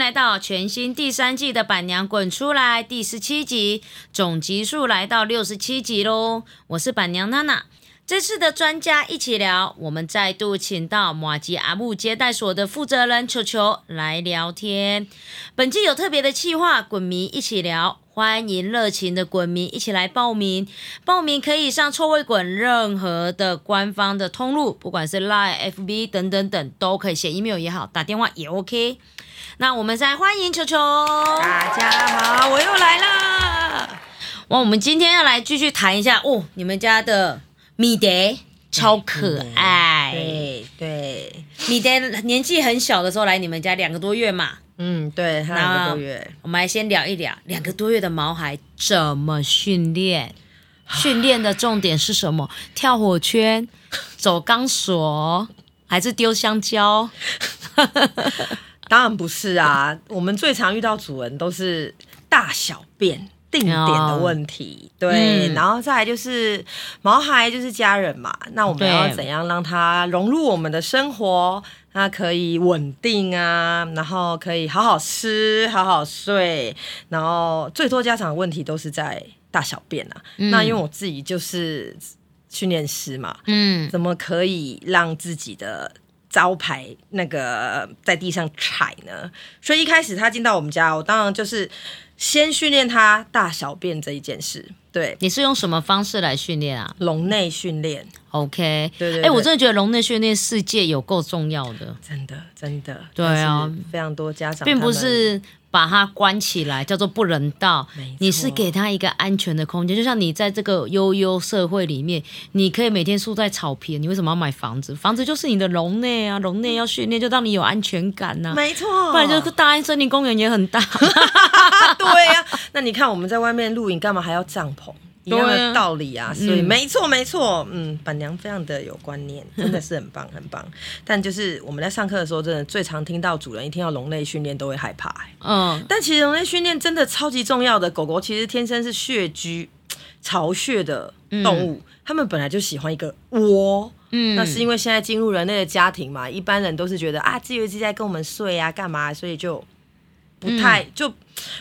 来到全新第三季的《板娘滚出来》第十七集，总集数来到六十七集喽。我是板娘娜娜。这次的专家一起聊，我们再度请到马吉阿木接待所的负责人球球来聊天。本季有特别的企划，滚迷一起聊，欢迎热情的滚迷一起来报名。报名可以上臭味滚任何的官方的通路，不管是 Line、FB 等等等，都可以写 email 也好，打电话也 OK。那我们再欢迎球球，大家好，我又来了。哇，我们今天要来继续谈一下哦，你们家的。米蝶超可爱，对对，米蝶年纪很小的时候来你们家两个多月嘛，嗯，对，两个多月。我们来先聊一聊两个多月的毛孩怎么训练，训练的重点是什么？跳火圈、走钢索，还是丢香蕉？当然不是啊，我们最常遇到主人都是大小便。定点的问题，对，然后再来就是毛孩就是家人嘛，那我们要怎样让他融入我们的生活？他可以稳定啊，然后可以好好吃、好好睡，然后最多家长的问题都是在大小便啊。那因为我自己就是训练师嘛，嗯，怎么可以让自己的招牌那个在地上踩呢？所以一开始他进到我们家，我当然就是。先训练他大小便这一件事，对，你是用什么方式来训练啊？笼内训练，OK，对对，哎，我真的觉得笼内训练世界有够重要的，真的真的，对啊，非常多家长并不是。把它关起来叫做不人道。你是给他一个安全的空间，就像你在这个悠悠社会里面，你可以每天住在草坪，你为什么要买房子？房子就是你的笼内啊，笼内要训练，就让你有安全感呐。没错，不然就是大安森林公园也很大。对呀，那你看我们在外面露营，干嘛还要帐篷？一样的道理啊，所以没错没错，嗯，板娘非常的有观念，真的是很棒很棒。但就是我们在上课的时候，真的最常听到主人一听到笼内训练都会害怕。嗯，但其实笼内训练真的超级重要的。狗狗其实天生是穴居巢穴的动物，它们本来就喜欢一个窝。嗯，那是因为现在进入人类的家庭嘛，一般人都是觉得啊，自由自在跟我们睡啊，干嘛，所以就不太就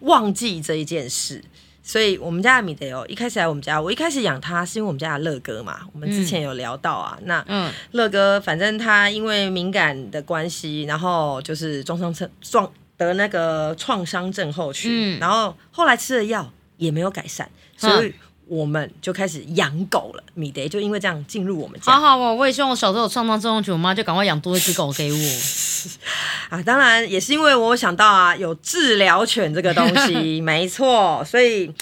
忘记这一件事。所以，我们家的米德哦，一开始来我们家，我一开始养它是因为我们家的乐哥嘛。我们之前有聊到啊，那乐哥反正他因为敏感的关系，然后就是撞伤症，撞得那个创伤症候群，然后后来吃了药也没有改善，所以。我们就开始养狗了，米德就因为这样进入我们家。好好哦，我也希望我小时候有创伤症候群，我妈就赶快养多一只狗给我。啊，当然也是因为我想到啊，有治疗犬这个东西，没错，所以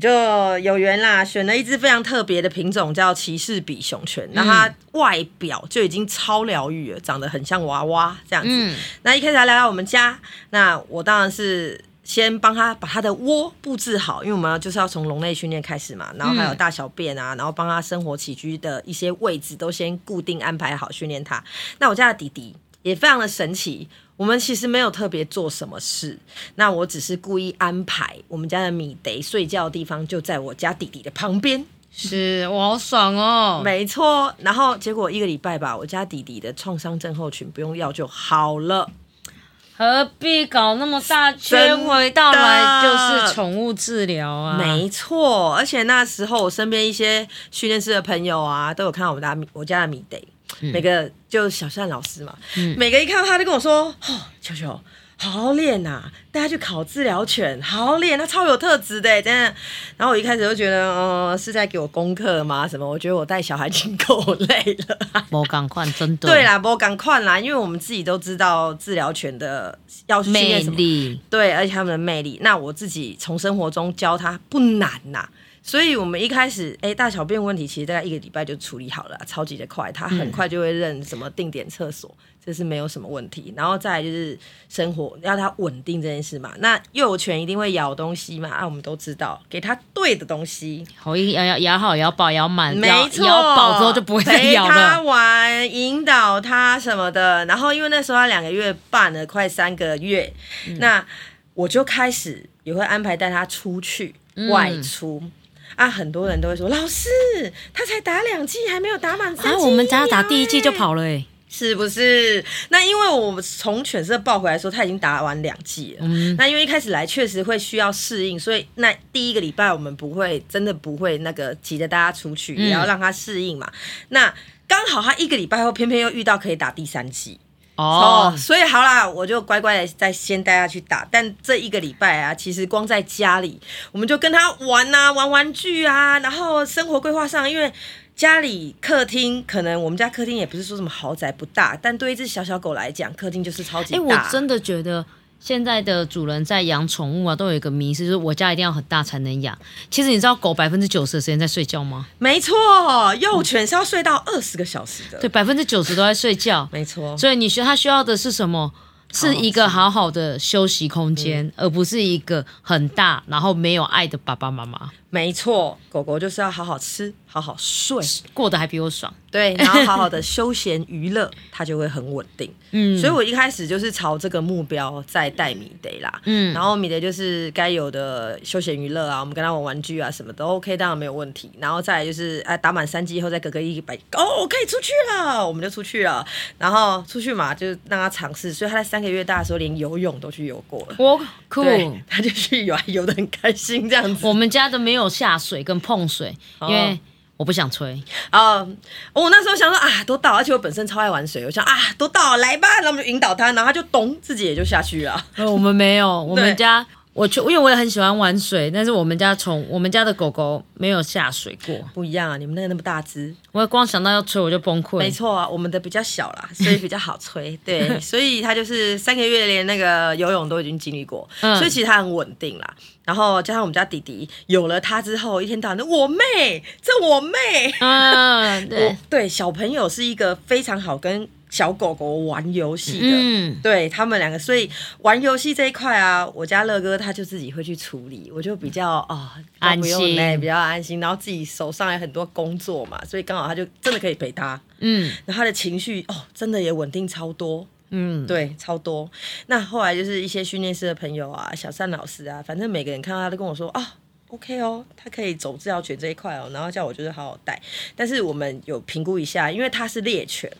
就有缘啦，选了一只非常特别的品种，叫骑士比熊犬。那它外表就已经超疗愈了，长得很像娃娃这样子。那一开始来到我们家，那我当然是。先帮他把他的窝布置好，因为我们就是要从笼内训练开始嘛，然后还有大小便啊，然后帮他生活起居的一些位置都先固定安排好训练他。那我家的弟弟也非常的神奇，我们其实没有特别做什么事，那我只是故意安排我们家的米得睡觉的地方就在我家弟弟的旁边，是我好爽哦，没错。然后结果一个礼拜吧，我家弟弟的创伤症候群不用药就好了。何必搞那么大圈？回到来就是宠物治疗啊，没错。而且那时候我身边一些训练师的朋友啊，都有看到我们家我家的米 day，每个就小善老师嘛，每个一看到他就跟我说：“哦，球球。”好好练呐，带他去考治疗犬，好好练，他超有特质的，真的。然后我一开始就觉得，呃，是在给我功课吗？什么？我觉得我带小孩已经够累了。莫赶快，真的。对啦，莫赶快啦，因为我们自己都知道治疗犬的要魅力，对，而且他们的魅力。那我自己从生活中教他不难呐，所以我们一开始，哎，大小便问题其实大概一个礼拜就处理好了，超级的快，他很快就会认什么定点厕所。这是没有什么问题，然后再来就是生活要他稳定这件事嘛。那幼犬一定会咬东西嘛，啊，我们都知道，给他对的东西，好咬咬咬好咬饱咬满，没错，咬饱之后就不会再咬了。陪它玩，引导他什么的。然后因为那时候他两个月半了，快三个月，那我就开始也会安排带他出去外出。啊，很多人都会说，老师，他才打两季，还没有打满三剂。啊，我们只要打第一季就跑了哎。是不是？那因为我们从犬舍抱回来说，他已经打完两季了。那因为一开始来确实会需要适应，所以那第一个礼拜我们不会真的不会那个急着大家出去，也要让他适应嘛。那刚好他一个礼拜后，偏偏又遇到可以打第三剂。哦，所以好啦，我就乖乖的再先带他去打。但这一个礼拜啊，其实光在家里，我们就跟他玩啊，玩玩具啊，然后生活规划上，因为。家里客厅可能我们家客厅也不是说什么豪宅不大，但对一只小小狗来讲，客厅就是超级大。哎，我真的觉得现在的主人在养宠物啊，都有一个迷思，就是我家一定要很大才能养。其实你知道狗百分之九十的时间在睡觉吗？没错，幼犬是要睡到二十个小时的。对，百分之九十都在睡觉。没错。所以你需它需要的是什么？是一个好好的休息空间，而不是一个很大然后没有爱的爸爸妈妈。没错，狗狗就是要好好吃。好好睡，过得还比我爽。对，然后 好好的休闲娱乐，它就会很稳定。嗯，所以我一开始就是朝这个目标在带米德啦。嗯，然后米德就是该有的休闲娱乐啊，我们跟他玩玩具啊，什么都 OK，当然没有问题。然后再来就是，哎，打满三级以后，再隔个一百，哦，可以出去了，我们就出去了。然后出去嘛，就让他尝试。所以他在三个月大的时候，连游泳都去游过了。我酷，他就去游，游的很开心这样子。我们家都没有下水跟碰水，因为。我不想吹啊！我那时候想说啊，都到，而且我本身超爱玩水，我想啊，都到，来吧，然后我们就引导他，然后他就咚，自己也就下去了。我们没有，我们家。我去，因为我也很喜欢玩水，但是我们家宠我们家的狗狗没有下水过，不一样啊！你们那个那么大只，我光想到要吹我就崩溃。没错啊，我们的比较小啦，所以比较好吹。对，所以它就是三个月连那个游泳都已经经历过，所以其实它很稳定啦。然后加上我们家弟弟有了它之后，一天到晚的我妹，这我妹，嗯，对对，小朋友是一个非常好跟。小狗狗玩游戏的，对他们两个，所以玩游戏这一块啊，我家乐哥他就自己会去处理，我就比较哦安心，比较安心，然后自己手上有很多工作嘛，所以刚好他就真的可以陪他，嗯，然后他的情绪哦，真的也稳定超多，嗯，对，超多。那后来就是一些训练师的朋友啊，小善老师啊，反正每个人看到他都跟我说啊，OK 哦，他可以走治疗犬这一块哦，然后叫我就是好好带。但是我们有评估一下，因为他是猎犬。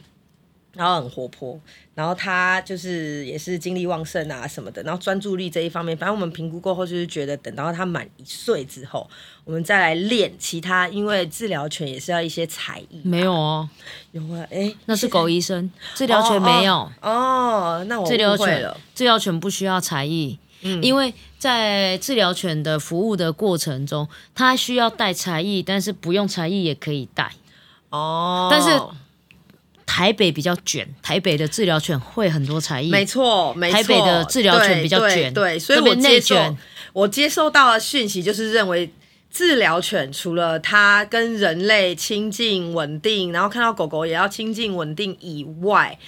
然后很活泼，然后他就是也是精力旺盛啊什么的，然后专注力这一方面，反正我们评估过后就是觉得，等到他满一岁之后，我们再来练其他，因为治疗犬也是要一些才艺。没有哦，有啊，哎，那是狗医生，治疗犬没有哦。那我治疗犬治疗犬不需要才艺，嗯，因为在治疗犬的服务的过程中，它需要带才艺，但是不用才艺也可以带哦，但是。台北比较卷，台北的治疗犬会很多才艺，没错，没错。台北的治疗犬比较卷，对，所以我接受我接收到的讯息就是认为治疗犬除了它跟人类亲近稳定，然后看到狗狗也要亲近稳定以外。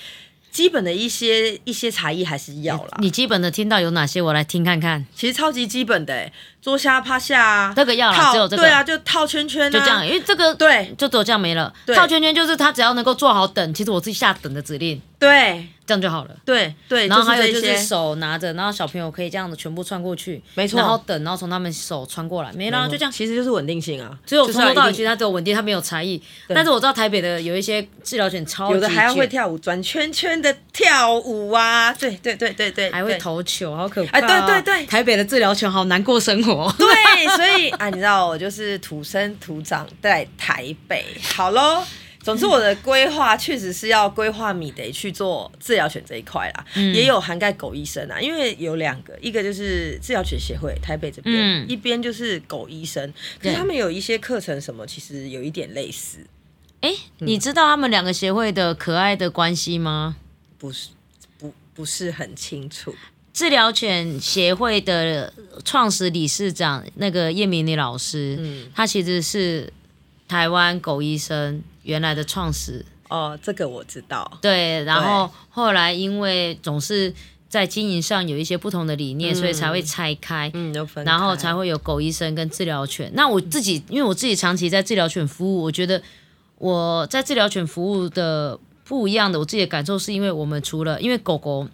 基本的一些一些才艺还是要啦。你基本的听到有哪些？我来听看看。其实超级基本的，坐下趴下啊，这个要了，只有这个。对啊，就套圈圈，就这样。因为这个对，就只有这样没了。套圈圈就是他只要能够做好等，其实我自己下等的指令。对。这样就好了。对对，然后还有就是手拿着，然后小朋友可以这样子全部穿过去，没错。然后等，然后从他们手穿过来，没了，就这样。其实就是稳定性啊，只有从头到尾其实它只有稳定，它没有才艺。但是我知道台北的有一些治疗犬超有的还要会跳舞，转圈圈的跳舞啊，对对对对对，还会投球，好可怕。哎，对对对，台北的治疗犬好难过生活。对，所以啊，你知道我就是土生土长在台北，好喽。总之，我的规划确实是要规划米得去做治疗犬这一块啦，也有涵盖狗医生啊，因为有两个，一个就是治疗犬协会台北这边，一边就是狗医生，可是他们有一些课程什么，其实有一点类似。哎，你知道他们两个协会的可爱的关系吗？不是，不不是很清楚。治疗犬协会的创始理事长那个叶明礼老师，嗯，他其实是台湾狗医生。原来的创始哦，这个我知道。对，然后后来因为总是在经营上有一些不同的理念，所以才会拆开，嗯，然后才会有狗医生跟治疗犬。那我自己，因为我自己长期在治疗犬服务，我觉得我在治疗犬服务的不一样的，我自己的感受是因为我们除了因为狗狗，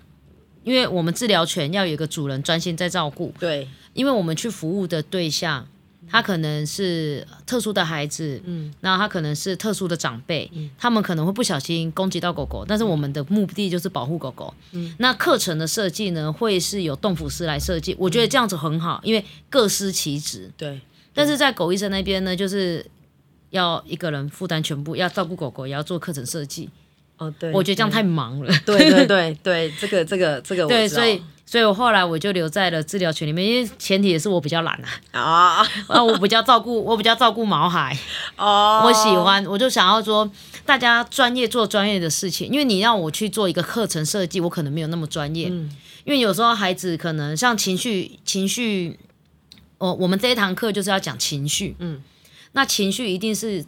因为我们治疗犬要有一个主人专心在照顾，对，因为我们去服务的对象。他可能是特殊的孩子，嗯，然后他可能是特殊的长辈，他们可能会不小心攻击到狗狗，但是我们的目的就是保护狗狗。嗯，那课程的设计呢，会是有动辅师来设计，我觉得这样子很好，因为各司其职。对，但是在狗医生那边呢，就是要一个人负担全部，要照顾狗狗，也要做课程设计。哦，对，我觉得这样太忙了。对对对对，这个这个这个，对，所以。所以我后来我就留在了治疗群里面，因为前提也是我比较懒啊，啊，啊，我比较照顾，我比较照顾毛孩，哦，我喜欢，我就想要说，大家专业做专业的事情，因为你让我去做一个课程设计，我可能没有那么专业，嗯，因为有时候孩子可能像情绪，情绪，哦，我们这一堂课就是要讲情绪，嗯，那情绪一定是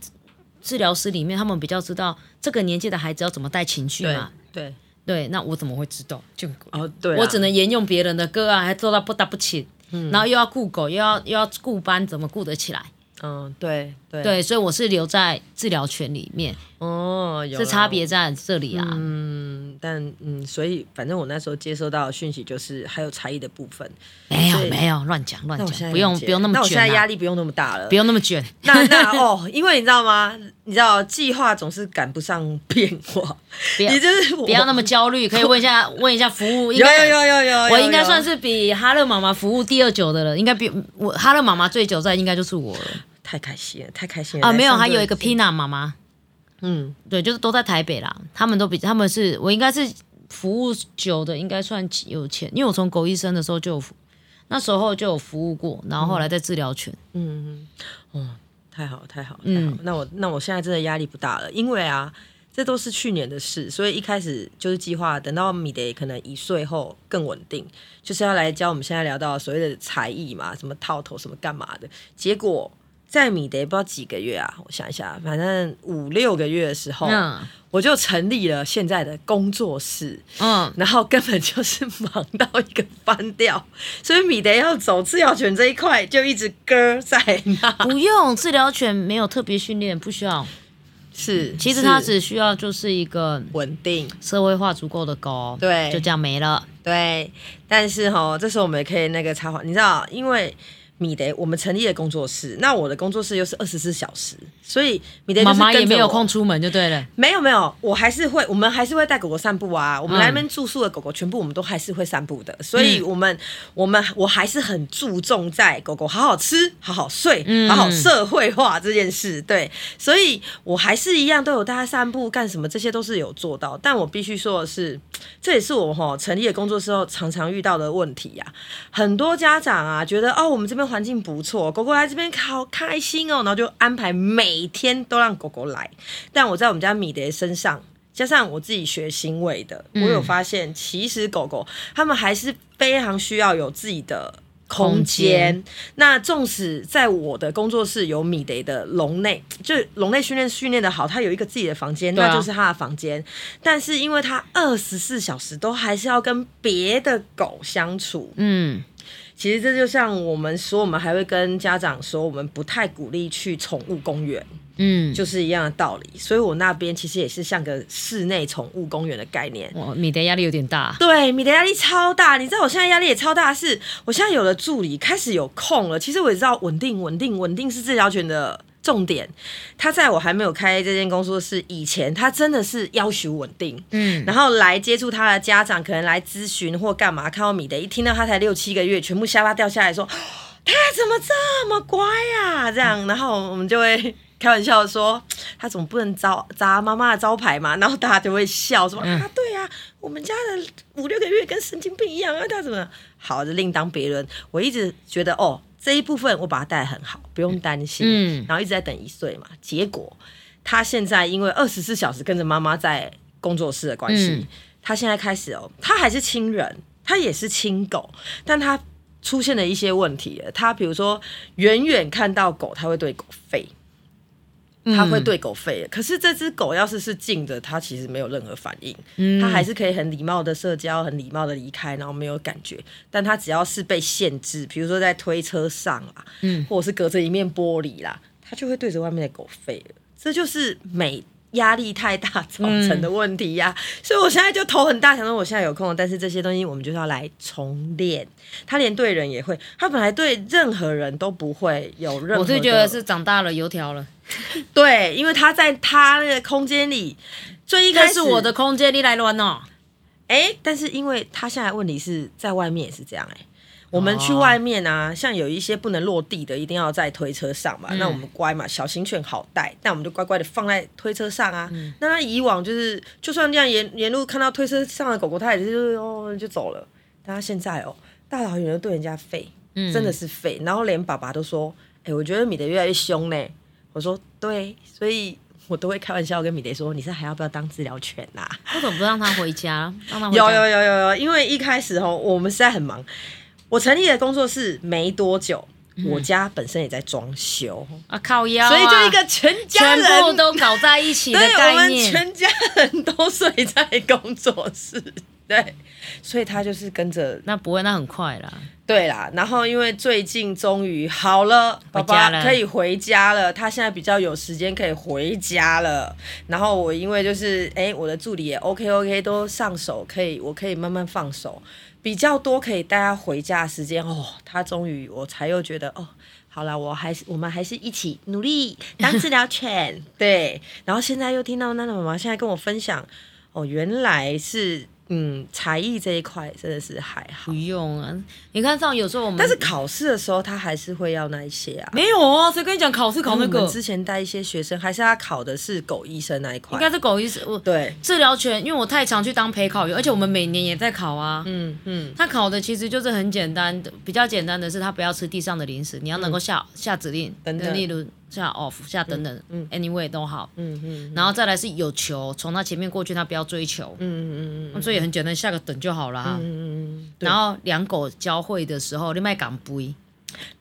治疗师里面他们比较知道这个年纪的孩子要怎么带情绪嘛，对。对，那我怎么会知道？就哦，对，我只能沿用别人的歌啊，还做到不打不起，然后又要顾狗，又要又要顾班，怎么顾得起来？嗯，对对对，所以我是留在治疗权里面。哦，有这差别在这里啊。嗯，但嗯，所以反正我那时候接收到的讯息就是还有差异的部分。没有没有，乱讲乱讲，不用不用那么卷。那我现在压力不用那么大了，不用那么卷。那那哦，因为你知道吗？你知道计划总是赶不上变化，你就是不要那么焦虑。可以问一下问一下服务，有有有有有，我应该算是比哈乐妈妈服务第二久的了，应该比我哈乐妈妈最久在，应该就是我了。太开心了，太开心了啊！没有，还有一个 Pina 妈妈，嗯，对，就是都在台北啦。他们都比他们是我应该是服务久的，应该算有钱，因为我从狗医生的时候就有那时候就有服务过，然后后来在治疗犬，嗯嗯，哦，太好太好太好，那我那我现在真的压力不大了，因为啊，这都是去年的事，所以一开始就是计划等到米德可能一岁后更稳定，就是要来教我们现在聊到所谓的才艺嘛，什么套头什么干嘛的，结果。在米德不知道几个月啊，我想一下，反正五六个月的时候，我就成立了现在的工作室，嗯，然后根本就是忙到一个翻掉，所以米德要走治疗犬这一块就一直搁在那。不用治疗犬没有特别训练，不需要。是，其实它只需要就是一个稳定、社会化足够的狗，对，就这样没了。对，但是哈，这时候我们也可以那个插话，你知道，因为。米德，我们成立了工作室，那我的工作室又是二十四小时，所以米德妈妈也没有空出门就对了。没有没有，我还是会，我们还是会带狗狗散步啊。我们来那边住宿的狗狗，全部我们都还是会散步的。所以，我们我们我还是很注重在狗狗好好吃、好好睡、好好社会化这件事。对，所以我还是一样都有带它散步干什么，这些都是有做到。但我必须说的是，这也是我哈成立的工作室后常常遇到的问题呀。很多家长啊，觉得哦，我们这边。环境不错，狗狗来这边好开心哦，然后就安排每天都让狗狗来。但我在我们家米德身上，加上我自己学行为的，我有发现，其实狗狗他们还是非常需要有自己的空间。那纵使在我的工作室有米德的笼内，就笼内训练训练的好，它有一个自己的房间，那就是它的房间。但是因为它二十四小时都还是要跟别的狗相处，嗯。其实这就像我们说，我们还会跟家长说，我们不太鼓励去宠物公园，嗯，就是一样的道理。所以我那边其实也是像个室内宠物公园的概念。哇，米的压力有点大。对，米的压力超大。你知道我现在压力也超大，是我现在有了助理，开始有空了。其实我也知道，稳定、稳定、稳定是这条犬的。重点，他在我还没有开这间工作室以前，他真的是要求稳定，嗯，然后来接触他的家长，可能来咨询或干嘛，看到米德一听到他才六七个月，全部下巴掉下来说，他怎么这么乖呀？这样，然后我们就会开玩笑说，他总不能招砸妈妈的招牌嘛，然后大家就会笑说啊，对呀，我们家的五六个月跟神经病一样啊，他怎么好就另当别论。我一直觉得哦。这一部分我把它带得很好，不用担心。嗯，然后一直在等一岁嘛，结果他现在因为二十四小时跟着妈妈在工作室的关系，他现在开始哦，他还是亲人，他也是亲狗，但他出现了一些问题。他比如说远远看到狗，他会对狗吠。他会对狗吠，可是这只狗要是是静的，它其实没有任何反应，它还是可以很礼貌的社交，很礼貌的离开，然后没有感觉。但它只要是被限制，比如说在推车上啊，嗯，或者是隔着一面玻璃啦，它就会对着外面的狗吠了。这就是每压力太大造成的问题呀，所以我现在就头很大，想说我现在有空，但是这些东西我们就是要来重练。他连对人也会，他本来对任何人都不会有任何。我是觉得是长大了油条了。对，因为他在他那个空间里，最一开始我的空间里来乱哦。哎，但是因为他现在问题是在外面也是这样哎。我们去外面啊，像有一些不能落地的，一定要在推车上嘛。那我们乖嘛，小型犬好带，那我们就乖乖的放在推车上啊。那他以往就是，就算这样沿沿路看到推车上的狗狗，它也是哦就走了。但他现在哦，大老远的对人家吠，真的是吠。然后连爸爸都说：“哎，我觉得米德越来越凶呢。”我说：“对，所以我都会开玩笑跟米德说，你是还要不要当治疗犬呐？为什么不让他回家？让他有有有有有，因为一开始哦，我们实在很忙。我成立的工作室没多久，我家本身也在装修。啊，靠腰，所以就一个全家人。全部都搞在一起的概念，全家人都睡在工作室，对，所以他就是跟着，那不会，那很快啦，对啦，然后因为最近终于好了，爸爸可以回家了，他现在比较有时间可以回家了，然后我因为就是哎，我的助理也 OK OK 都上手，可以，我可以慢慢放手。比较多可以带他回家的时间哦，他终于我才又觉得哦，好了，我还是我们还是一起努力当治疗犬，对，然后现在又听到娜娜妈妈现在跟我分享，哦，原来是。嗯，才艺这一块真的是还好，不用啊。你看，像有时候我们，但是考试的时候他还是会要那一些啊。没有啊，谁跟你讲考试考那个？之前带一些学生，还是他考的是狗医生那一块？应该是狗医生。我对治疗权，因为我太常去当陪考员，而且我们每年也在考啊。嗯嗯，他考的其实就是很简单的，比较简单的是他不要吃地上的零食，你要能够下下指令，等等，例如。下 off 下等等，嗯，anyway 都好，嗯嗯，然后再来是有球从他前面过去，他不要追求，嗯嗯嗯，所以很简单，下个等就好了，嗯嗯嗯，然后两狗交汇的时候，你卖敢不？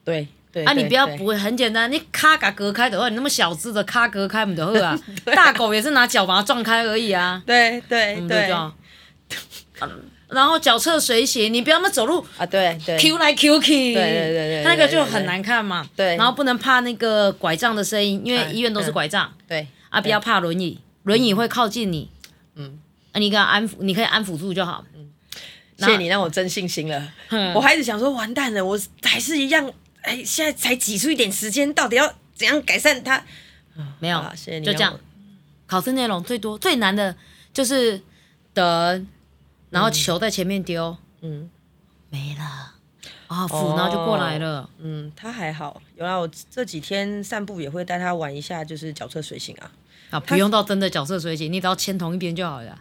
对对，啊，你不要不会，很简单，你卡嘎隔开的话，你那么小只的卡隔开不就好啊？大狗也是拿脚把它撞开而已啊，对对对。然后脚侧随行，你不要那么走路啊，对对，Q 来 Q 去，对对对对，那个就很难看嘛。对，然后不能怕那个拐杖的声音，因为医院都是拐杖。对，啊，不要怕轮椅，轮椅会靠近你。嗯，啊，你给他安抚，你可以安抚住就好。嗯，谢谢你让我真信心了。我还是想说，完蛋了，我还是一样，哎，现在才挤出一点时间，到底要怎样改善它？没有，谢谢你。就这样，考试内容最多最难的就是等。然后球在前面丢，嗯，没了，啊，斧，然后就过来了，嗯，他还好，有啊，我这几天散步也会带他玩一下，就是角色随行啊，啊，不用到真的角色随行，你只要牵同一边就好了，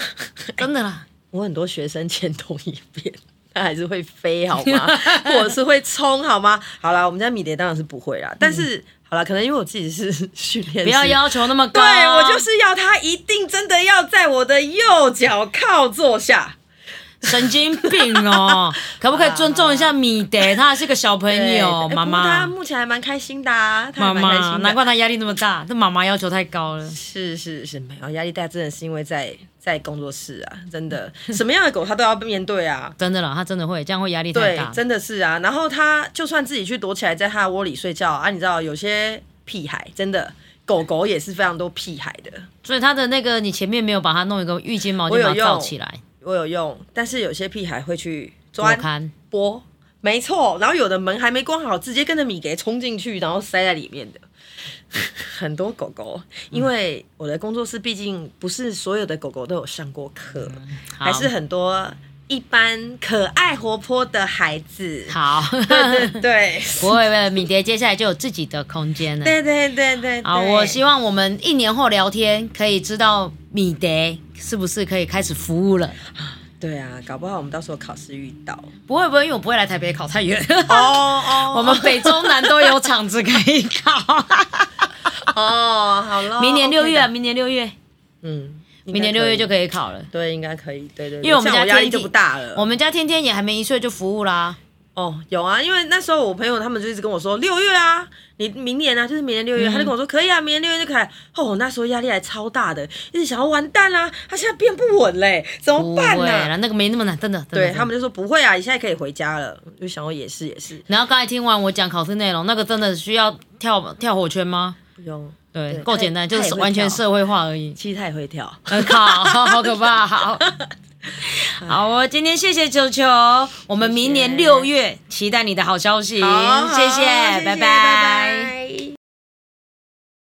真的啦，我很多学生牵同一边，他还是会飞好吗？或者是会冲好吗？好啦，我们家米蝶当然是不会啦，但是。好了，可能因为我自己是训练，不要要求那么高。对我就是要他一定真的要在我的右脚靠坐下，神经病哦！可不可以尊重一下米德？他是个小朋友，妈妈。他目前还蛮开心的啊，妈妈，难怪他压力那么大。这妈妈要求太高了。是是是，没有压力大，真的是因为在。在工作室啊，真的，什么样的狗他都要面对啊，真的啦，他真的会，这样会压力太大。对，真的是啊。然后他就算自己去躲起来，在他的窝里睡觉啊，你知道有些屁孩，真的狗狗也是非常多屁孩的。所以它的那个，你前面没有把它弄一个浴巾毛巾把它罩起来，我有用。但是有些屁孩会去钻、拨，没错。然后有的门还没关好，直接跟着米给冲进去，然后塞在里面的。很多狗狗，因为我的工作室毕竟不是所有的狗狗都有上过课，还是很多一般可爱活泼的孩子。好，对 对对，不会不会，米蝶接下来就有自己的空间了。对对对对，好，我希望我们一年后聊天可以知道米蝶是不是可以开始服务了。对啊，搞不好我们到时候考试遇到。不会不会，因为我不会来台北考太远。哦哦，我们北中南都有场子可以考。哦，好了，明年六月啊，明年六月，嗯，明年六月就可以考了。对，应该可以。对对，因为我们家压力就不大了。我们家天天也还没一岁就服务啦。哦，有啊，因为那时候我朋友他们就一直跟我说六月啊，你明年啊，就是明年六月，他就跟我说可以啊，明年六月就可以。哦，那时候压力还超大的，一直想要完蛋啦，他现在变不稳嘞，怎么办呢？那个没那么难，真的。对他们就说不会啊，你现在可以回家了。就想我也是也是。然后刚才听完我讲考试内容，那个真的需要跳跳火圈吗？不用。对，够简单，就是完全社会化而已。其实他也会跳。呃靠，好可怕，好。好，我今天谢谢球球，我们明年六月期待你的好消息，谢谢拜拜。拜拜